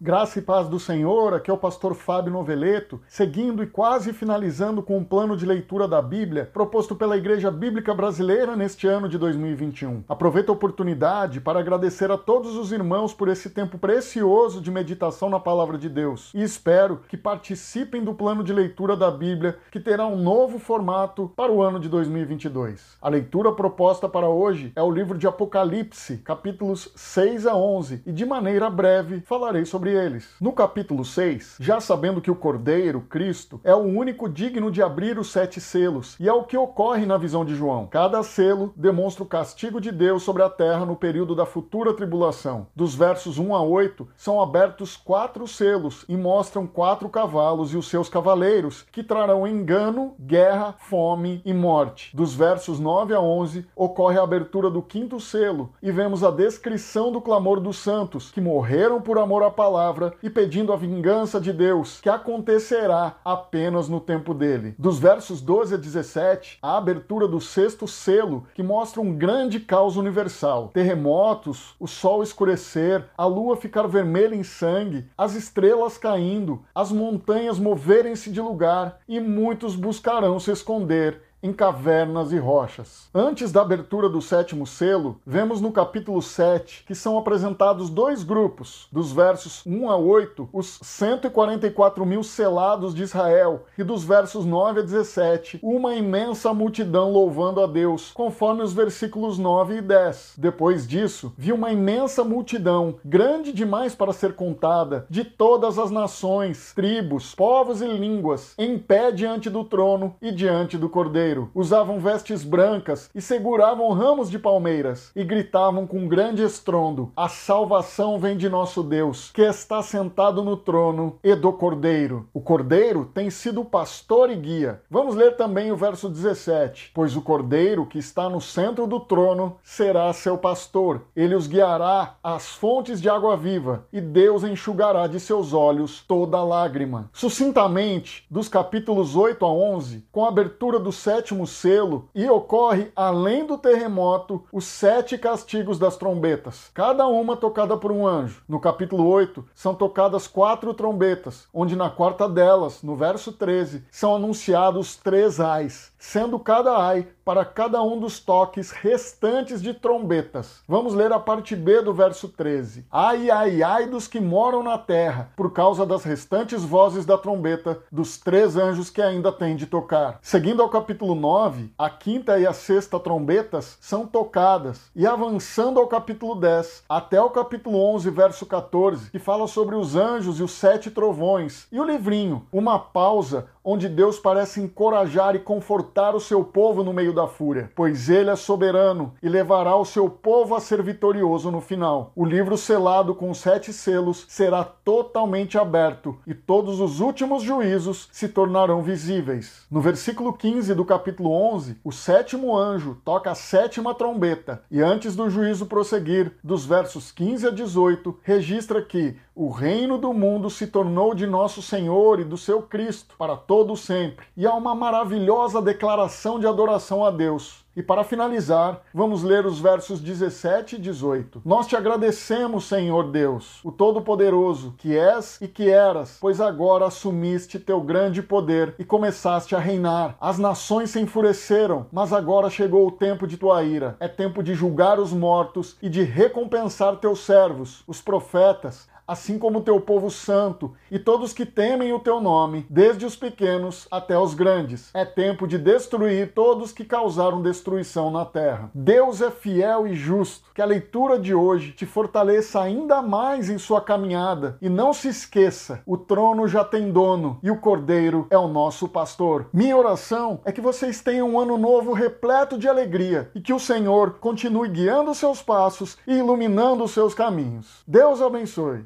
Graça e paz do Senhor, aqui é o pastor Fábio Noveleto, seguindo e quase finalizando com um plano de leitura da Bíblia proposto pela Igreja Bíblica Brasileira neste ano de 2021. Aproveito a oportunidade para agradecer a todos os irmãos por esse tempo precioso de meditação na palavra de Deus e espero que participem do plano de leitura da Bíblia, que terá um novo formato para o ano de 2022. A leitura proposta para hoje é o livro de Apocalipse, capítulos 6 a 11, e de maneira breve falarei sobre sobre eles. No capítulo 6, já sabendo que o Cordeiro, Cristo, é o único digno de abrir os sete selos, e é o que ocorre na visão de João. Cada selo demonstra o castigo de Deus sobre a terra no período da futura tribulação. Dos versos 1 a 8, são abertos quatro selos e mostram quatro cavalos e os seus cavaleiros, que trarão engano, guerra, fome e morte. Dos versos 9 a 11, ocorre a abertura do quinto selo e vemos a descrição do clamor dos santos, que morreram por amor à palavra palavra e pedindo a vingança de Deus, que acontecerá apenas no tempo dele. Dos versos 12 a 17, a abertura do sexto selo, que mostra um grande caos universal: terremotos, o sol escurecer, a lua ficar vermelha em sangue, as estrelas caindo, as montanhas moverem-se de lugar e muitos buscarão se esconder em cavernas e rochas. Antes da abertura do sétimo selo, vemos no capítulo 7 que são apresentados dois grupos, dos versos 1 a 8, os 144 mil selados de Israel, e dos versos 9 a 17, uma imensa multidão louvando a Deus, conforme os versículos 9 e 10. Depois disso, vi uma imensa multidão, grande demais para ser contada, de todas as nações, tribos, povos e línguas, em pé diante do trono e diante do cordeiro usavam vestes brancas e seguravam ramos de palmeiras e gritavam com grande estrondo: A salvação vem de nosso Deus, que está sentado no trono e do Cordeiro. O Cordeiro tem sido pastor e guia. Vamos ler também o verso 17: Pois o Cordeiro que está no centro do trono será seu pastor. Ele os guiará às fontes de água viva, e Deus enxugará de seus olhos toda lágrima. Sucintamente, dos capítulos 8 a 11, com a abertura do sétimo sétimo selo e ocorre, além do terremoto, os sete castigos das trombetas, cada uma tocada por um anjo. No capítulo 8, são tocadas quatro trombetas, onde na quarta delas, no verso 13, são anunciados três ais, sendo cada ai para cada um dos toques restantes de trombetas. Vamos ler a parte B do verso 13. Ai, ai, ai dos que moram na terra, por causa das restantes vozes da trombeta dos três anjos que ainda têm de tocar. Seguindo ao capítulo 9, a quinta e a sexta trombetas são tocadas, e avançando ao capítulo 10, até o capítulo 11, verso 14, que fala sobre os anjos e os sete trovões, e o livrinho, uma pausa onde Deus parece encorajar e confortar o seu povo no meio da fúria, pois ele é soberano e levará o seu povo a ser vitorioso no final. O livro selado com sete selos será totalmente aberto e todos os últimos juízos se tornarão visíveis. No versículo 15 do capítulo 11, o sétimo anjo toca a sétima trombeta e antes do juízo prosseguir, dos versos 15 a 18, registra que o reino do mundo se tornou de nosso Senhor e do seu Cristo para todo sempre. E há uma maravilhosa declaração de adoração a Deus. E para finalizar, vamos ler os versos 17 e 18. Nós te agradecemos, Senhor Deus, o Todo-Poderoso, que és e que eras, pois agora assumiste teu grande poder e começaste a reinar. As nações se enfureceram, mas agora chegou o tempo de tua ira. É tempo de julgar os mortos e de recompensar teus servos, os profetas, assim como o teu povo santo e todos que temem o teu nome, desde os pequenos até os grandes. É tempo de destruir todos que causaram destruição na terra. Deus é fiel e justo. Que a leitura de hoje te fortaleça ainda mais em sua caminhada e não se esqueça: o trono já tem dono e o cordeiro é o nosso pastor. Minha oração é que vocês tenham um ano novo repleto de alegria e que o Senhor continue guiando seus passos e iluminando os seus caminhos. Deus abençoe.